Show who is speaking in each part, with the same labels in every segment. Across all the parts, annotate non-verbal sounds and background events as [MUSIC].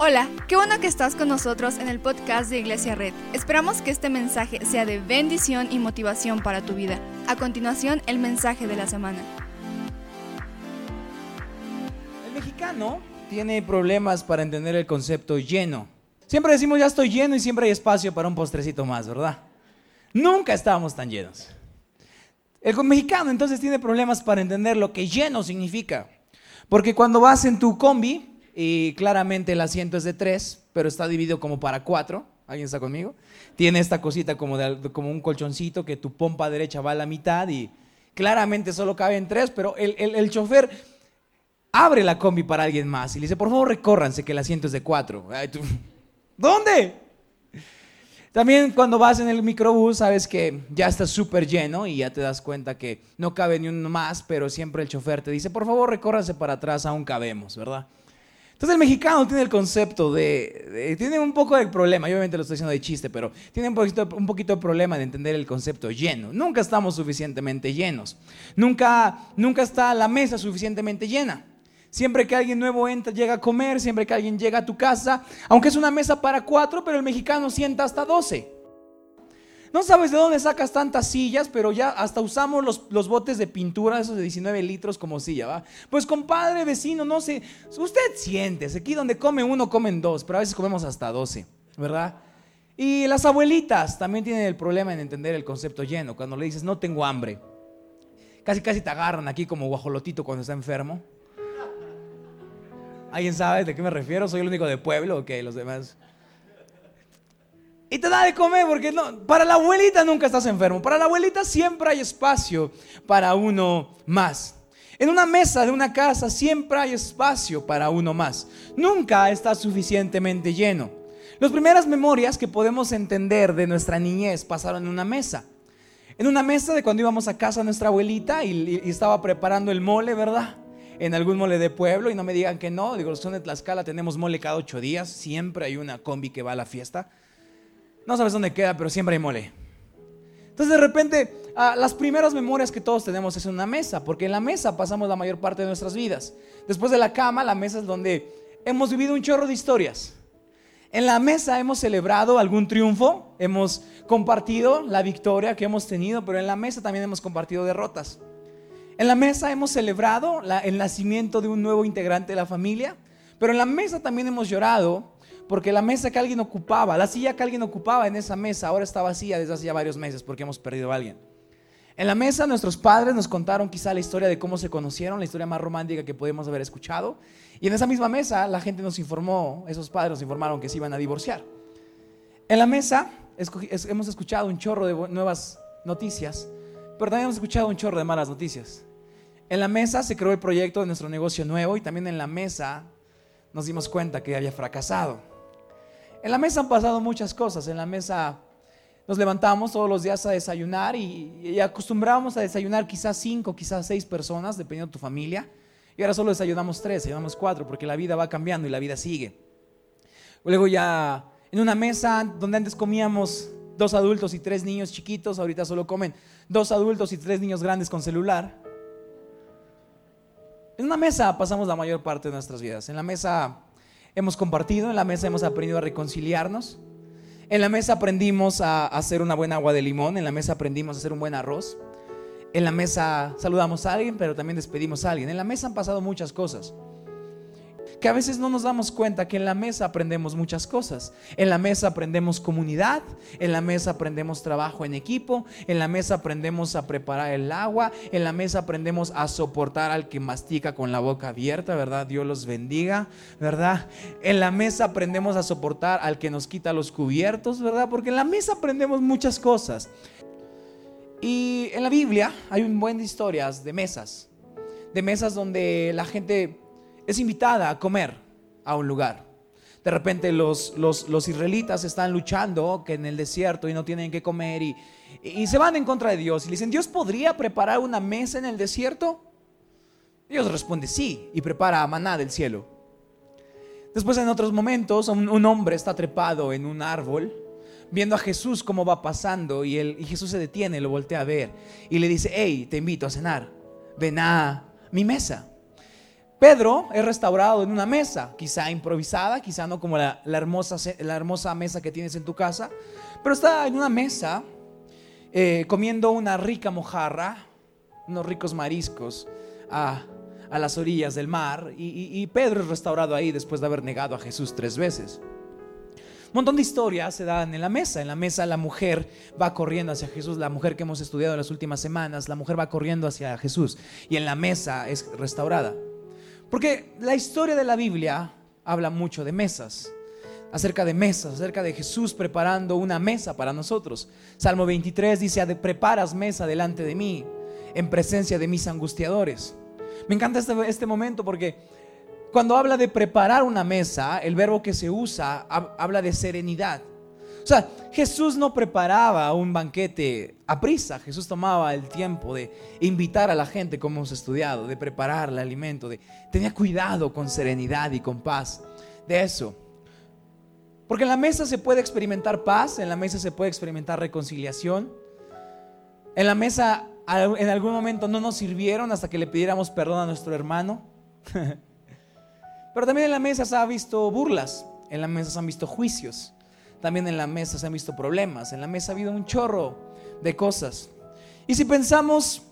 Speaker 1: Hola, qué bueno que estás con nosotros en el podcast de Iglesia Red. Esperamos que este mensaje sea de bendición y motivación para tu vida. A continuación, el mensaje de la semana.
Speaker 2: El mexicano tiene problemas para entender el concepto lleno. Siempre decimos ya estoy lleno y siempre hay espacio para un postrecito más, ¿verdad? Nunca estábamos tan llenos. El mexicano entonces tiene problemas para entender lo que lleno significa. Porque cuando vas en tu combi, y claramente el asiento es de tres, pero está dividido como para cuatro. ¿Alguien está conmigo? Tiene esta cosita como, de, como un colchoncito que tu pompa derecha va a la mitad y claramente solo caben tres, pero el, el, chofer abre la combi para alguien más y le dice, por favor recórranse que el asiento es de cuatro. ¿Dónde? También cuando vas en el microbús sabes que ya está súper lleno y ya te das cuenta que no cabe ni uno más, pero siempre el chofer te dice, por favor recórranse para atrás, aún cabemos, ¿verdad? Entonces el mexicano tiene el concepto de, tiene un poco de problema, yo obviamente lo estoy diciendo de chiste, pero tiene un poquito, un poquito de problema de entender el concepto lleno. Nunca estamos suficientemente llenos. Nunca, nunca está la mesa suficientemente llena. Siempre que alguien nuevo entra, llega a comer, siempre que alguien llega a tu casa, aunque es una mesa para cuatro, pero el mexicano sienta hasta doce. No sabes de dónde sacas tantas sillas, pero ya hasta usamos los, botes de pintura, esos de 19 litros como silla, ¿va? Pues compadre, vecino, no sé, usted siente, aquí donde come uno, comen dos, pero a veces comemos hasta 12, ¿verdad? Y las abuelitas también tienen el problema en entender el concepto lleno, cuando le dices, no tengo hambre. Casi, casi te agarran aquí como guajolotito cuando está enfermo. ¿Alguien sabe de qué me refiero? ¿Soy el único de pueblo o qué? Los demás... Y te da de comer porque no, para la abuelita nunca estás enfermo. Para la abuelita siempre hay espacio para uno más. En una mesa de una casa siempre hay espacio para uno más. Nunca está suficientemente lleno. Las primeras memorias que podemos entender de nuestra niñez pasaron en una mesa. En una mesa de cuando íbamos a casa nuestra abuelita y, estaba preparando el mole, ¿verdad? En algún mole de pueblo y no me digan que no. Digo, son de Tlaxcala, tenemos mole cada ocho días. Siempre hay una combi que va a la fiesta. No sabes dónde queda, pero siempre hay mole. Entonces de repente, ah, las primeras memorias que todos tenemos es en una mesa, porque en la mesa pasamos la mayor parte de nuestras vidas. Después de la cama, la mesa es donde hemos vivido un chorro de historias. En la mesa hemos celebrado algún triunfo, hemos compartido la victoria que hemos tenido, pero en la mesa también hemos compartido derrotas. En la mesa hemos celebrado el nacimiento de un nuevo integrante de la familia, pero en la mesa también hemos llorado porque la mesa que alguien ocupaba, la silla que alguien ocupaba en esa mesa, ahora está vacía desde hace ya varios meses porque hemos perdido a alguien. En la mesa nuestros padres nos contaron quizá la historia de cómo se conocieron, la historia más romántica que podemos haber escuchado. Y en esa misma mesa la gente nos informó, esos padres nos informaron que se iban a divorciar. En la mesa hemos escuchado un chorro de nuevas noticias, pero también hemos escuchado un chorro de malas noticias. En la mesa se creó el proyecto de nuestro negocio nuevo y también en la mesa nos dimos cuenta que había fracasado. En la mesa han pasado muchas cosas. En la mesa nos levantamos todos los días a desayunar y, acostumbrábamos a desayunar quizás cinco, quizás seis personas, dependiendo de tu familia. Y ahora solo desayunamos tres, desayunamos cuatro, porque la vida va cambiando y la vida sigue. Luego ya en una mesa donde antes comíamos dos adultos y tres niños chiquitos, ahorita solo comen dos adultos y tres niños grandes con celular. En una mesa pasamos la mayor parte de nuestras vidas. En la mesa hemos compartido, en la mesa hemos aprendido a reconciliarnos. En la mesa aprendimos a hacer una buena agua de limón, en la mesa aprendimos a hacer un buen arroz. En la mesa saludamos a alguien, pero también despedimos a alguien. En la mesa han pasado muchas cosas que a veces no nos damos cuenta que en la mesa aprendemos muchas cosas. En la mesa aprendemos comunidad, en la mesa aprendemos trabajo en equipo, en la mesa aprendemos a preparar el agua, en la mesa aprendemos a soportar al que mastica con la boca abierta, ¿verdad? Dios los bendiga, ¿verdad? En la mesa aprendemos a soportar al que nos quita los cubiertos, ¿verdad? Porque en la mesa aprendemos muchas cosas. Y en la Biblia hay un buen de historias de mesas, de mesas donde la gente es invitada a comer a un lugar. De repente los, los, israelitas están luchando que en el desierto y no tienen que comer y, y, se van en contra de Dios y le dicen, ¿Dios podría preparar una mesa en el desierto? Dios responde, sí, y prepara maná del cielo. Después en otros momentos un, un hombre está trepado en un árbol viendo a Jesús cómo va pasando y, él, y Jesús se detiene, lo voltea a ver y le dice, hey, te invito a cenar, ven a mi mesa. Pedro es restaurado en una mesa, quizá improvisada, quizá no como la, hermosa, mesa que tienes en tu casa, pero está en una mesa eh, comiendo una rica mojarra, unos ricos mariscos a, las orillas del mar, y, Pedro es restaurado ahí después de haber negado a Jesús tres veces. Un montón de historias se dan en la mesa. En la mesa la mujer va corriendo hacia Jesús, la mujer que hemos estudiado en las últimas semanas, la mujer va corriendo hacia Jesús y en la mesa es restaurada. Porque la historia de la Biblia habla mucho de mesas, acerca de mesas, acerca de Jesús preparando una mesa para nosotros. Salmo 23 dice, preparas mesa delante de mí, en presencia de mis angustiadores. Me encanta este, este momento porque cuando habla de preparar una mesa, el verbo que se usa habla de serenidad. Sea, Jesús no preparaba un banquete a prisa. Jesús tomaba el tiempo de invitar a la gente, como hemos estudiado, de preparar el alimento, de tenía cuidado con serenidad y con paz de eso. Porque en la mesa se puede experimentar paz, en la mesa se puede experimentar reconciliación. En la mesa en algún momento no nos sirvieron hasta que le pidiéramos perdón a nuestro hermano. [LAUGHS] Pero también en la mesa se ha visto burlas, en la mesa se han visto juicios. También en la mesa se han visto problemas, en la mesa ha habido un chorro de cosas. Y si pensamos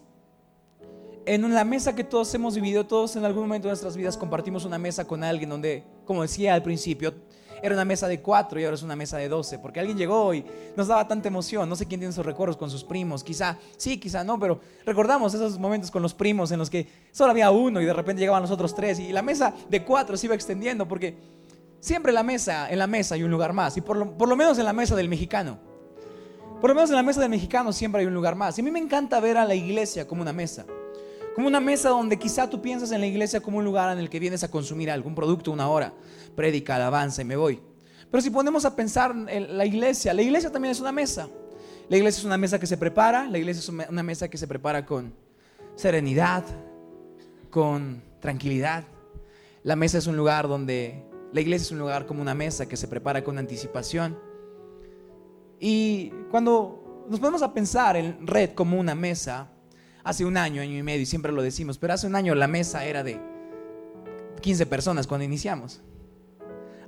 Speaker 2: en la mesa que todos hemos vivido, todos en algún momento de nuestras vidas compartimos una mesa con alguien donde, como decía al principio, era una mesa de cuatro y ahora es una mesa de doce, porque alguien llegó y nos daba tanta emoción. No sé quién tiene esos recuerdos con sus primos, quizá sí, quizá no, pero recordamos esos momentos con los primos en los que solo había uno y de repente llegaban los otros tres y la mesa de cuatro se iba extendiendo porque Siempre la mesa, en la mesa hay un lugar más. Y por lo, menos en la mesa del mexicano. Por lo menos en la mesa del mexicano siempre hay un lugar más. Y a mí me encanta ver a la iglesia como una mesa. Como una mesa donde quizá tú piensas en la iglesia como un lugar en el que vienes a consumir algún producto una hora, prédica, alabanza y me voy. Pero si ponemos a pensar en la iglesia, la iglesia también es una mesa. La iglesia es una mesa que se prepara, la iglesia es una mesa que se prepara con serenidad, con tranquilidad. La mesa es un lugar donde la iglesia es un lugar como una mesa que se prepara con anticipación. Y cuando nos ponemos a pensar en red como una mesa, hace un año, año y medio, y siempre lo decimos, pero hace un año la mesa era de 15 personas cuando iniciamos.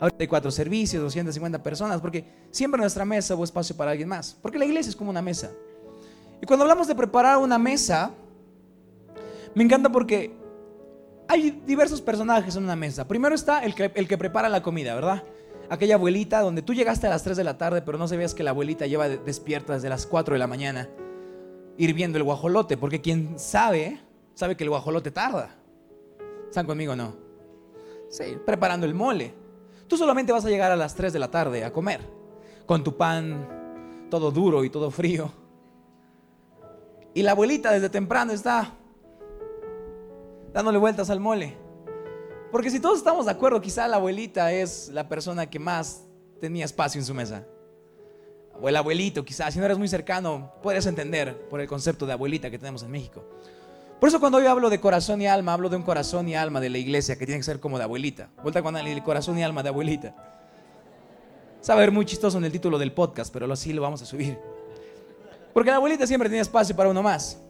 Speaker 2: Ahora hay cuatro servicios, 250 personas, porque siempre nuestra mesa hubo espacio para alguien más. Porque la iglesia es como una mesa. Y cuando hablamos de preparar una mesa, me encanta porque hay diversos personajes en una mesa. Primero está el que, el que prepara la comida, ¿verdad? Aquella abuelita donde tú llegaste a las 3 de la tarde, pero no sabías que la abuelita lleva despierta desde las 4 de la mañana hirviendo el guajolote, porque quien sabe, sabe que el guajolote tarda. ¿Están conmigo o no? Sí, preparando el mole. Tú solamente vas a llegar a las 3 de la tarde a comer, con tu pan todo duro y todo frío. Y la abuelita desde temprano está dándole vueltas al mole. Porque si todos estamos de acuerdo, quizá la abuelita es la persona que más tenía espacio en su mesa. O el abuelito, quizá, si no eres muy cercano, puedes entender por el concepto de abuelita que tenemos en México. Por eso cuando yo hablo de corazón y alma, hablo de un corazón y alma de la iglesia que tiene que ser como de abuelita. Vuelta con el corazón y alma de abuelita. Sabe ver muy chistoso en el título del podcast, pero así lo vamos a subir. Porque la abuelita siempre tenía espacio para uno más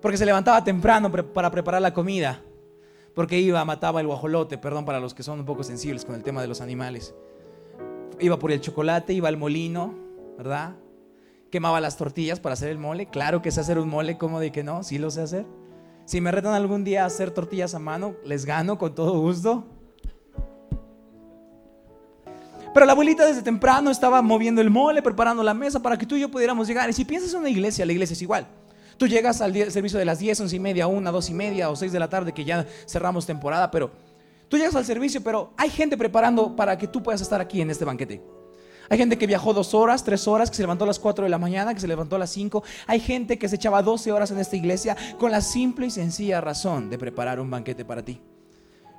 Speaker 2: porque se levantaba temprano para preparar la comida, porque iba, mataba el guajolote, perdón para los que son un poco sensibles con el tema de los animales. Iba por el chocolate, iba al molino, ¿verdad? Quemaba las tortillas para hacer el mole. Claro que sé hacer un mole, ¿cómo de que no? Sí lo sé hacer. Si me retan algún día a hacer tortillas a mano, les gano con todo gusto. Pero la abuelita desde temprano estaba moviendo el mole, preparando la mesa para que tú y yo pudiéramos llegar. Y si piensas en una iglesia, la iglesia es igual. Tú llegas al servicio de las 10, 11 y media, 1, 2 y media o 6 de la tarde que ya cerramos temporada, pero tú llegas al servicio, pero hay gente preparando para que tú puedas estar aquí en este banquete. Hay gente que viajó dos horas, tres horas, que se levantó a las 4 de la mañana, que se levantó a las 5. Hay gente que se echaba 12 horas en esta iglesia con la simple y sencilla razón de preparar un banquete para ti.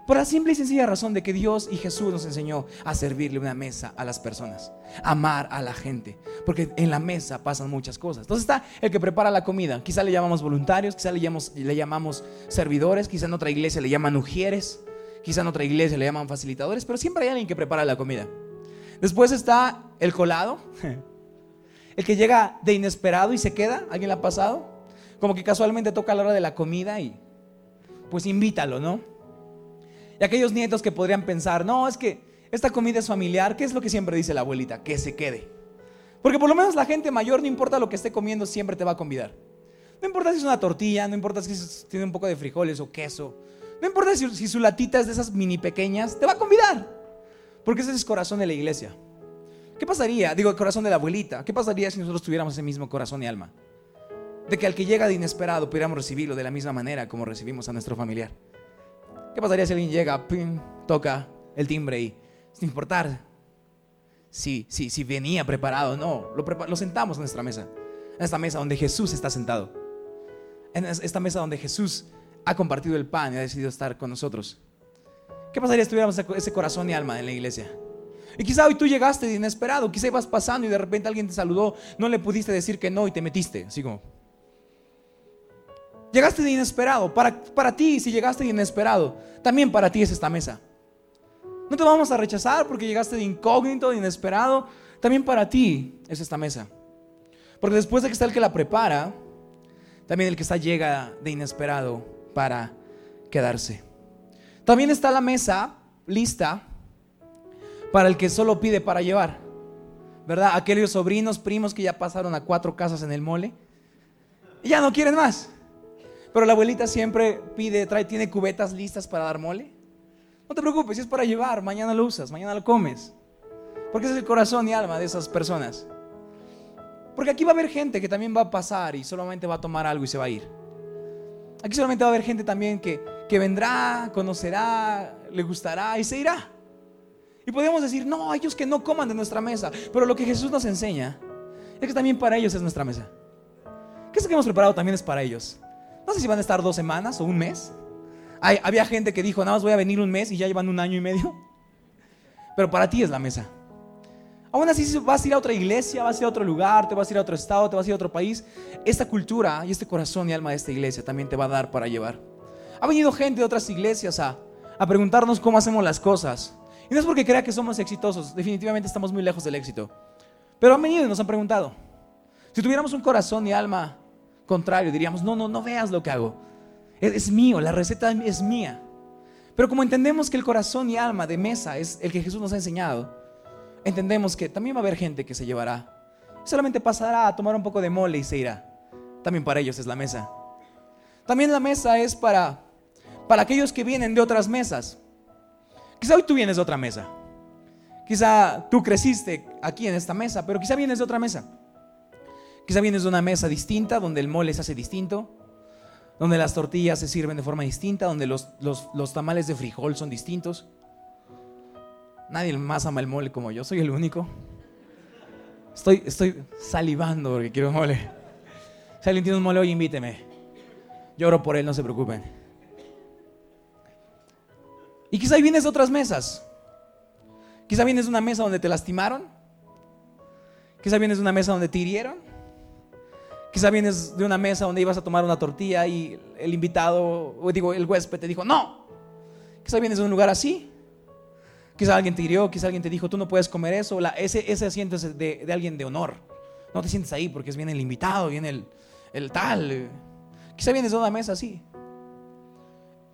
Speaker 2: Por la simple y sencilla razón de que Dios y Jesús nos enseñó a servirle una mesa a las personas, amar a la gente, porque en la mesa pasan muchas cosas. Entonces está el que prepara la comida, quizá le llamamos voluntarios, quizá le llamamos, servidores, quizá en otra iglesia le llaman ujieres, quizá en otra iglesia le llaman facilitadores, pero siempre hay alguien que prepara la comida. Después está el colado, [LAUGHS] el que llega de inesperado y se queda, ¿alguien le ha pasado? Como que casualmente toca la hora de la comida y pues invítalo, ¿no? Y aquellos nietos que podrían pensar, no, es que esta comida es familiar, ¿qué es lo que siempre dice la abuelita? Que se quede. Porque por lo menos la gente mayor, no importa lo que esté comiendo, siempre te va a convidar. No importa si es una tortilla, no importa si tiene un poco de frijoles o queso, no importa si, su latita es de esas mini pequeñas, te va a convidar. Porque ese es el corazón de la iglesia. ¿Qué pasaría? Digo, el corazón de la abuelita. ¿Qué pasaría si nosotros tuviéramos ese mismo corazón y alma? De que al que llega de inesperado pudiéramos recibirlo de la misma manera como recibimos a nuestro familiar. ¿Qué pasaría si alguien llega, toca el timbre y sin importar si, si, si venía preparado no, lo, sentamos en nuestra mesa. En esta mesa donde Jesús está sentado. En esta mesa donde Jesús ha compartido el pan y ha decidido estar con nosotros. ¿Qué pasaría si tuviéramos ese corazón y alma en la iglesia? Y quizá hoy tú llegaste inesperado, quizá ibas pasando y de repente alguien te saludó, no le pudiste decir que no y te metiste, así como. Llegaste de inesperado, para, para ti si llegaste de inesperado, también para ti es esta mesa. No te vamos a rechazar porque llegaste de incógnito, de inesperado, también para ti es esta mesa. Porque después de que está el que la prepara, también el que está llega de inesperado para quedarse. También está la mesa lista para el que solo pide para llevar. ¿Verdad? Aquellos sobrinos, primos que ya pasaron a cuatro casas en el mole y ya no quieren más. Pero la abuelita siempre pide, trae, tiene cubetas listas para dar mole. No te preocupes, si es para llevar, mañana lo usas, mañana lo comes. Porque ese es el corazón y alma de esas personas. Porque aquí va a haber gente que también va a pasar y solamente va a tomar algo y se va a ir. Aquí solamente va a haber gente también que, que vendrá, conocerá, le gustará y se irá. Y podemos decir, no, ellos que no coman de nuestra mesa. Pero lo que Jesús nos enseña es que también para ellos es nuestra mesa. Que eso que hemos preparado también es para ellos. No sé si van a estar dos semanas o un mes. Hay, había gente que dijo, nada más voy a venir un mes y ya llevan un año y medio. [LAUGHS] Pero para ti es la mesa. Aún así, vas a ir a otra iglesia, vas a ir a otro lugar, te vas a ir a otro estado, te vas a ir a otro país, esta cultura y este corazón y alma de esta iglesia también te va a dar para llevar. Ha venido gente de otras iglesias a, a preguntarnos cómo hacemos las cosas. Y no es porque crea que somos exitosos, definitivamente estamos muy lejos del éxito. Pero han venido y nos han preguntado. Si tuviéramos un corazón y alma contrario, diríamos, no, no, no veas lo que hago. Es, mío, la receta es mía. Pero como entendemos que el corazón y alma de mesa es el que Jesús nos ha enseñado, entendemos que también va a haber gente que se llevará. Solamente pasará a tomar un poco de mole y se irá. También para ellos es la mesa. También la mesa es para, para aquellos que vienen de otras mesas. Quizá hoy tú vienes de otra mesa. Quizá tú creciste aquí en esta mesa, pero quizá vienes de otra mesa. Quizá vienes de una mesa distinta, donde el mole se hace distinto, donde las tortillas se sirven de forma distinta, donde los, los, tamales de frijol son distintos. Nadie más ama el mole como yo, soy el único. Estoy, estoy salivando porque quiero mole. Si alguien tiene un mole hoy, invíteme. Lloro por él, no se preocupen. Y quizá vienes de otras mesas. Quizá vienes de una mesa donde te lastimaron. Quizá vienes de una mesa donde te hirieron. Quizá vienes de una mesa donde ibas a tomar una tortilla y el invitado, o digo, el huésped te dijo, no. Quizá vienes de un lugar así. Quizá alguien te hirió, quizá alguien te dijo, tú no puedes comer eso. ese, ese asiento es de, alguien de honor. No te sientes ahí porque bien el invitado, viene el, el tal. Quizá vienes de una mesa así.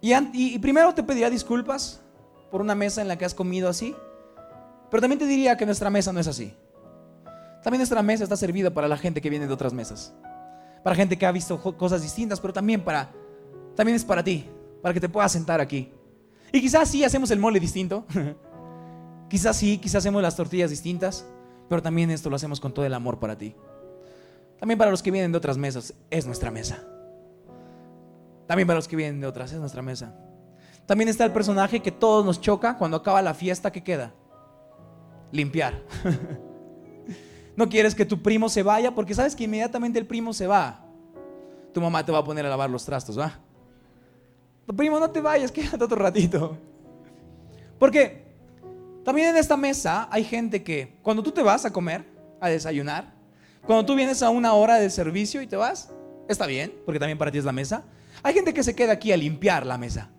Speaker 2: Y, primero te pediría disculpas por una mesa en la que has comido así, pero también te diría que nuestra mesa no es así. También nuestra mesa está servida para la gente que viene de otras mesas, para gente que ha visto cosas distintas, pero también para también es para ti, para que te puedas sentar aquí. Y quizás sí hacemos el mole distinto. [LAUGHS] quizás sí, quizás hacemos las tortillas distintas, pero también esto lo hacemos con todo el amor para ti. También para los que vienen de otras mesas, es nuestra mesa. También para los que vienen de otras, es nuestra mesa. También está el personaje que todos nos choca cuando acaba la fiesta, ¿qué queda? Limpiar. [LAUGHS] no quieres que tu primo se vaya porque sabes que inmediatamente el primo se va. Tu mamá te va a poner a lavar los trastos, ¿va? Tu primo, no te vayas, [LAUGHS] quédate otro ratito. Porque también en esta mesa hay gente que cuando tú te vas a comer, a desayunar, cuando tú vienes a una hora de servicio y te vas, está bien, porque también para ti es la mesa. Hay gente que se queda aquí a limpiar la mesa,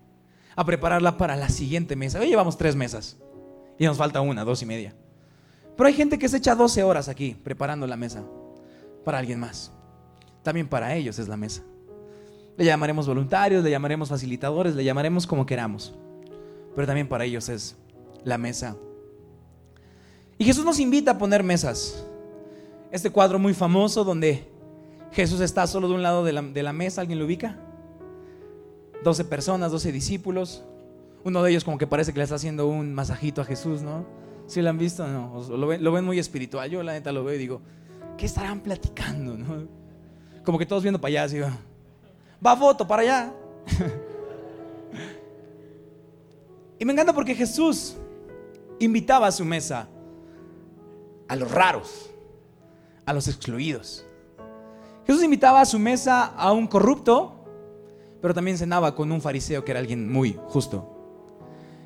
Speaker 2: a prepararla para la siguiente mesa. Hoy llevamos tres mesas y nos falta una, dos y media. Pero hay gente que se echa 12 horas aquí preparando la mesa para alguien más. También para ellos es la mesa. Le llamaremos voluntarios, le llamaremos facilitadores, le llamaremos como queramos. pero también para ellos es la mesa. Y Jesús nos invita a poner mesas. Este cuadro muy famoso donde Jesús está solo de un lado de la, mesa, ¿alguien lo ubica? 12 personas, 12 discípulos. Uno de ellos como que parece que le está haciendo un masajito a Jesús, ¿no? ¿Sí lo han visto? No, lo ven, lo ven muy espiritual. Yo la neta lo veo y digo, ¿qué estarán platicando? Como que todos viendo para allá, así va. Va foto para allá. [LAUGHS] y me encanta porque Jesús invitaba a su mesa a los raros, a los excluidos. Jesús invitaba a su mesa a un corrupto, pero también cenaba con un fariseo que era alguien muy justo.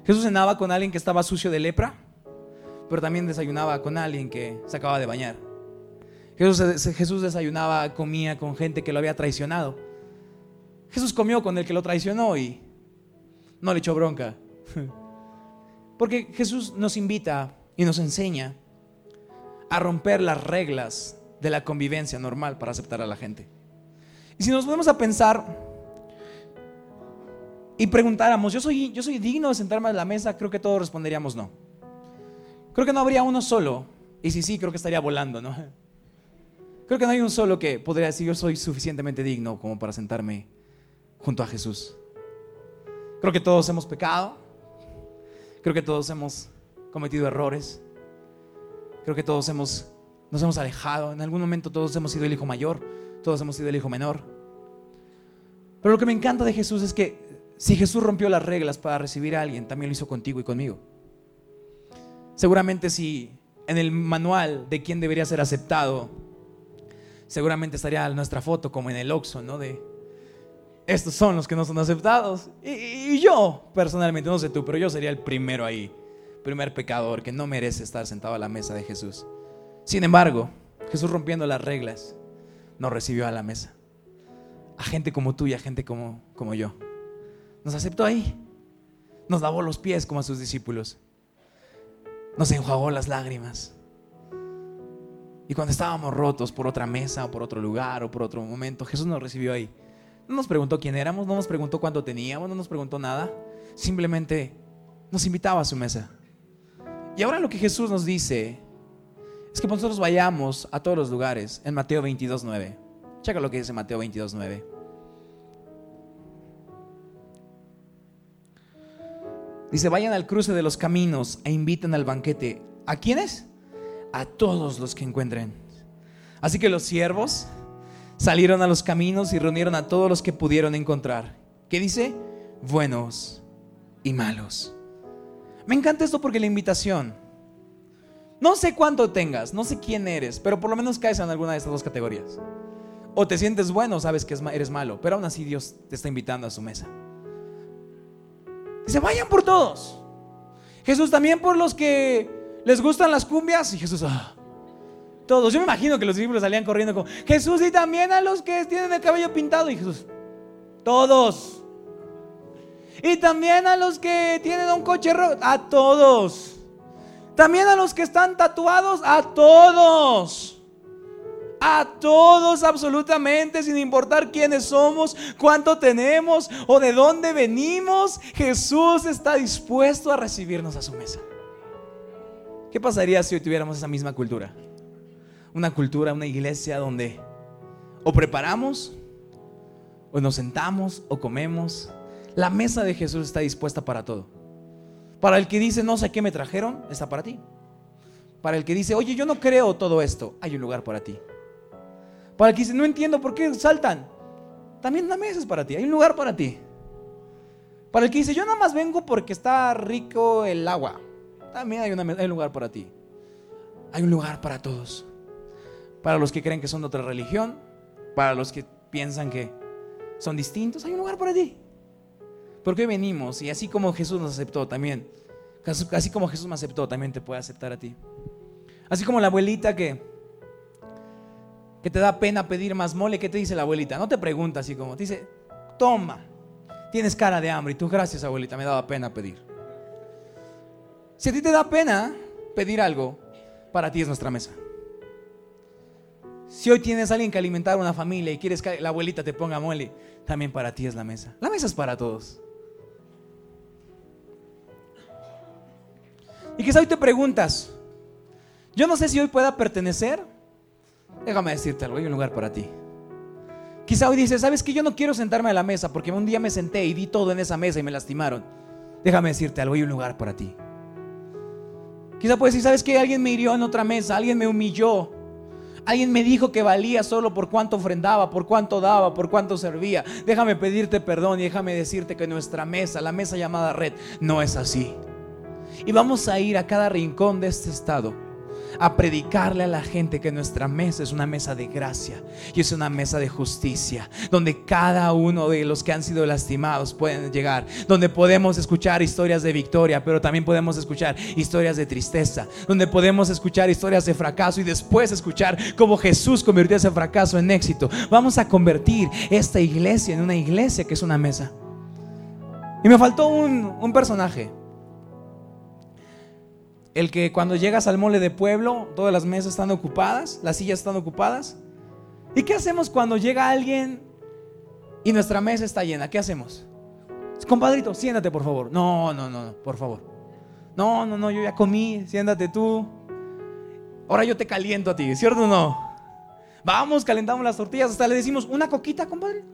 Speaker 2: Jesús cenaba con alguien que estaba sucio de lepra, pero también desayunaba con alguien que se acababa de bañar. Jesús, Jesús desayunaba, comía con gente que lo había traicionado. Jesús comió con el que lo traicionó y no le echó bronca. [LAUGHS] Porque Jesús nos invita y nos enseña a romper las reglas de la convivencia normal para aceptar a la gente. Y si nos ponemos a pensar y preguntáramos, ¿yo soy, yo soy digno de sentarme a la mesa? Creo que todos responderíamos no. Creo que no habría uno solo. Y si sí, creo que estaría volando, ¿no? [LAUGHS] Creo que no hay un solo que podría decir yo soy suficientemente digno como para sentarme junto a Jesús. Creo que todos hemos pecado. Creo que todos hemos cometido errores. Creo que todos hemos, nos hemos alejado. En algún momento todos hemos sido el hijo mayor, todos hemos sido el hijo menor. Pero lo que me encanta de Jesús es que si Jesús rompió las reglas para recibir a alguien, también lo hizo contigo y conmigo. Seguramente si en el manual de quién debería ser aceptado, seguramente estaría nuestra foto como en el Oxxo, ¿no? De estos son los que no son aceptados. Y, yo, personalmente, no sé tú, pero yo sería el primero ahí primer pecador que no merece estar sentado a la mesa de Jesús. Sin embargo, Jesús rompiendo las reglas, nos recibió a la mesa. A gente como tú y a gente como, como yo. Nos aceptó ahí. Nos lavó los pies como a sus discípulos. Nos enjuagó las lágrimas. Y cuando estábamos rotos por otra mesa o por otro lugar o por otro momento, Jesús nos recibió ahí. No nos preguntó quién éramos, no nos preguntó cuánto teníamos, no nos preguntó nada. Simplemente nos invitaba a su mesa. Y ahora lo que Jesús nos dice es que nosotros vayamos a todos los lugares en Mateo 22.9. Checa lo que dice Mateo 22.9. Dice, vayan al cruce de los caminos e inviten al banquete. ¿A quiénes? A todos los que encuentren. Así que los siervos salieron a los caminos y reunieron a todos los que pudieron encontrar. ¿Qué dice? Buenos y malos. Me encanta esto porque la invitación, no sé cuánto tengas, no sé quién eres, pero por lo menos caes en alguna de estas dos categorías. O te sientes bueno, sabes que eres malo, pero aún así Dios te está invitando a su mesa. Dice, vayan por todos. Jesús también por los que les gustan las cumbias. Y Jesús, ah, todos. Yo me imagino que los discípulos salían corriendo con Jesús y también a los que tienen el cabello pintado. Y Jesús, todos. Y también a los que tienen un coche a todos. También a los que están tatuados, a todos. A todos absolutamente, sin importar quiénes somos, cuánto tenemos o de dónde venimos, Jesús está dispuesto a recibirnos a su mesa. ¿Qué pasaría si hoy tuviéramos esa misma cultura? Una cultura, una iglesia donde o preparamos, o nos sentamos, o comemos, la mesa de Jesús está dispuesta para todo. Para el que dice, no sé qué me trajeron, está para ti. Para el que dice, oye, yo no creo todo esto, hay un lugar para ti. Para el que dice, no entiendo por qué saltan, también la mesa es para ti, hay un lugar para ti. Para el que dice, yo nada más vengo porque está rico el agua, también hay, una, hay un lugar para ti. Hay un lugar para todos. Para los que creen que son de otra religión, para los que piensan que son distintos, hay un lugar para ti. Porque hoy venimos y así como Jesús nos aceptó también, así como Jesús me aceptó, también te puede aceptar a ti. Así como la abuelita que, que te da pena pedir más mole, ¿qué te dice la abuelita? No te pregunta así como, te dice, toma, tienes cara de hambre y tú gracias abuelita, me daba pena pedir. Si a ti te da pena pedir algo, para ti es nuestra mesa. Si hoy tienes a alguien que alimentar una familia y quieres que la abuelita te ponga mole, también para ti es la mesa. La mesa es para todos. Y quizá hoy te preguntas, yo no sé si hoy pueda pertenecer. Déjame decirte algo, hay un lugar para ti. Quizá hoy dices, ¿sabes que Yo no quiero sentarme a la mesa porque un día me senté y di todo en esa mesa y me lastimaron. Déjame decirte algo, hay un lugar para ti. Quizá puedes decir, ¿sabes que Alguien me hirió en otra mesa, alguien me humilló. Alguien me dijo que valía solo por cuánto ofrendaba, por cuánto daba, por cuánto servía. Déjame pedirte perdón y déjame decirte que nuestra mesa, la mesa llamada red, no es así. Y vamos a ir a cada rincón de este estado a predicarle a la gente que nuestra mesa es una mesa de gracia y es una mesa de justicia, donde cada uno de los que han sido lastimados pueden llegar, donde podemos escuchar historias de victoria, pero también podemos escuchar historias de tristeza, donde podemos escuchar historias de fracaso y después escuchar cómo Jesús convirtió ese fracaso en éxito. Vamos a convertir esta iglesia en una iglesia que es una mesa. Y me faltó un, un personaje el que cuando llegas al mole de pueblo, todas las mesas están ocupadas, las sillas están ocupadas. ¿Y qué hacemos cuando llega alguien y nuestra mesa está llena? ¿Qué hacemos? Compadrito, siéntate por favor. No, no, no, por favor. No, no, no, yo ya comí, siéntate tú. Ahora yo te caliento a ti, ¿cierto o no? Vamos, calentamos las tortillas, hasta le decimos, una coquita, compadre.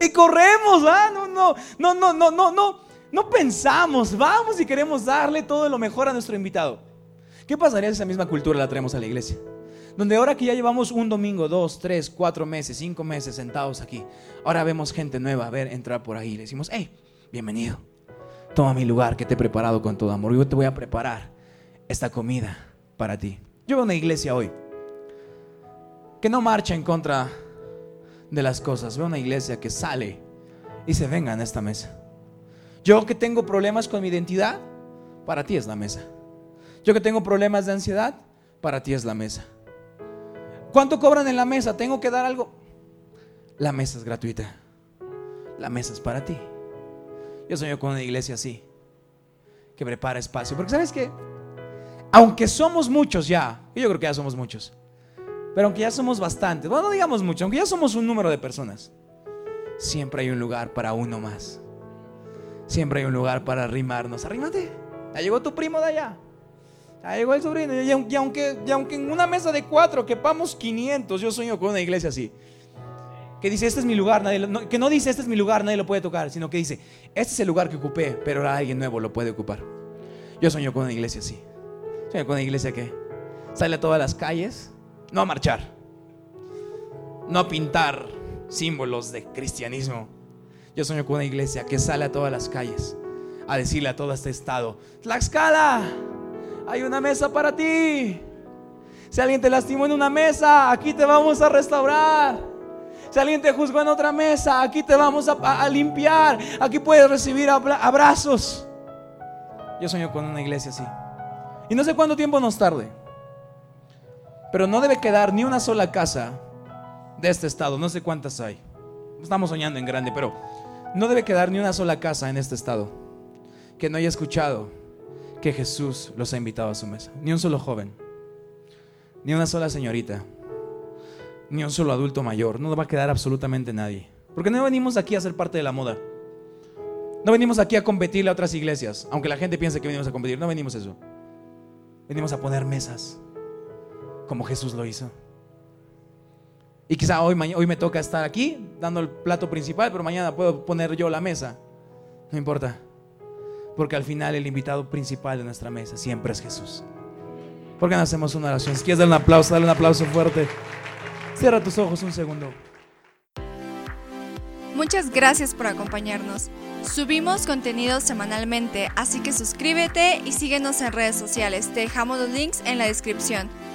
Speaker 2: Y corremos, ¿ah? No, no, no, no, no, no, no. No pensamos, vamos y queremos darle todo lo mejor a nuestro invitado. ¿Qué pasaría si esa misma cultura la traemos a la iglesia? Donde ahora que ya llevamos un domingo, dos, tres, cuatro meses, cinco meses sentados aquí, ahora vemos gente nueva, a ver, entrar por ahí. Le decimos, hey, bienvenido. Toma mi lugar que te he preparado con todo amor. Yo te voy a preparar esta comida para ti. Yo veo una iglesia hoy que no marcha en contra de las cosas. Veo una iglesia que sale y se venga en esta mesa. Yo que tengo problemas con mi identidad, para ti es la mesa. Yo que tengo problemas de ansiedad, para ti es la mesa. ¿Cuánto cobran en la mesa? ¿Tengo que dar algo? La mesa es gratuita. La mesa es para ti. Yo sueño con una iglesia así, que prepara espacio. Porque sabes que, aunque somos muchos ya, yo creo que ya somos muchos, pero aunque ya somos bastantes, bueno, no digamos mucho, aunque ya somos un número de personas, siempre hay un lugar para uno más. Siempre hay un lugar para arrimarnos. Arrímate. Ya llegó tu primo de allá. Ya llegó el sobrino. Y aunque, aunque en una mesa de cuatro quepamos 500, yo sueño con una iglesia así. Que dice, este es mi lugar, nadie que no dice, este es mi lugar, nadie lo puede tocar, sino que dice, este es el lugar que ocupé, pero ahora alguien nuevo lo puede ocupar. Yo sueño con una iglesia así. Sueño con una iglesia que sale a todas las calles, no a marchar, no a pintar símbolos de cristianismo, yo sueño con una iglesia que sale a todas las calles a decirle a todo este estado, Tlaxcala, hay una mesa para ti. Si alguien te lastimó en una mesa, aquí te vamos a restaurar. Si alguien te juzgó en otra mesa, aquí te vamos a, limpiar. Aquí puedes recibir abrazos. Yo sueño con una iglesia así. Y no sé cuánto tiempo nos tarde. Pero no debe quedar ni una sola casa de este estado. No sé cuántas hay. Estamos soñando en grande, pero no debe quedar ni una sola casa en este estado que no haya escuchado que Jesús los ha invitado a su mesa. Ni un solo joven, ni una sola señorita, ni un solo adulto mayor. No va a quedar absolutamente nadie. Porque no venimos aquí a ser parte de la moda. No venimos aquí a competirle a otras iglesias, aunque la gente piense que venimos a competir. No venimos a eso. Venimos a poner mesas, como Jesús lo hizo. Y quizá hoy, hoy me toca estar aquí dando el plato principal, pero mañana puedo poner yo la mesa. No importa. Porque al final el invitado principal de nuestra mesa siempre es Jesús. ¿Por qué no hacemos una oración? Si quieres dar un aplauso, dale un aplauso fuerte. Cierra tus ojos un segundo.
Speaker 1: Muchas gracias por acompañarnos. Subimos contenido semanalmente, así que suscríbete y síguenos en redes sociales. Te dejamos los links en la descripción.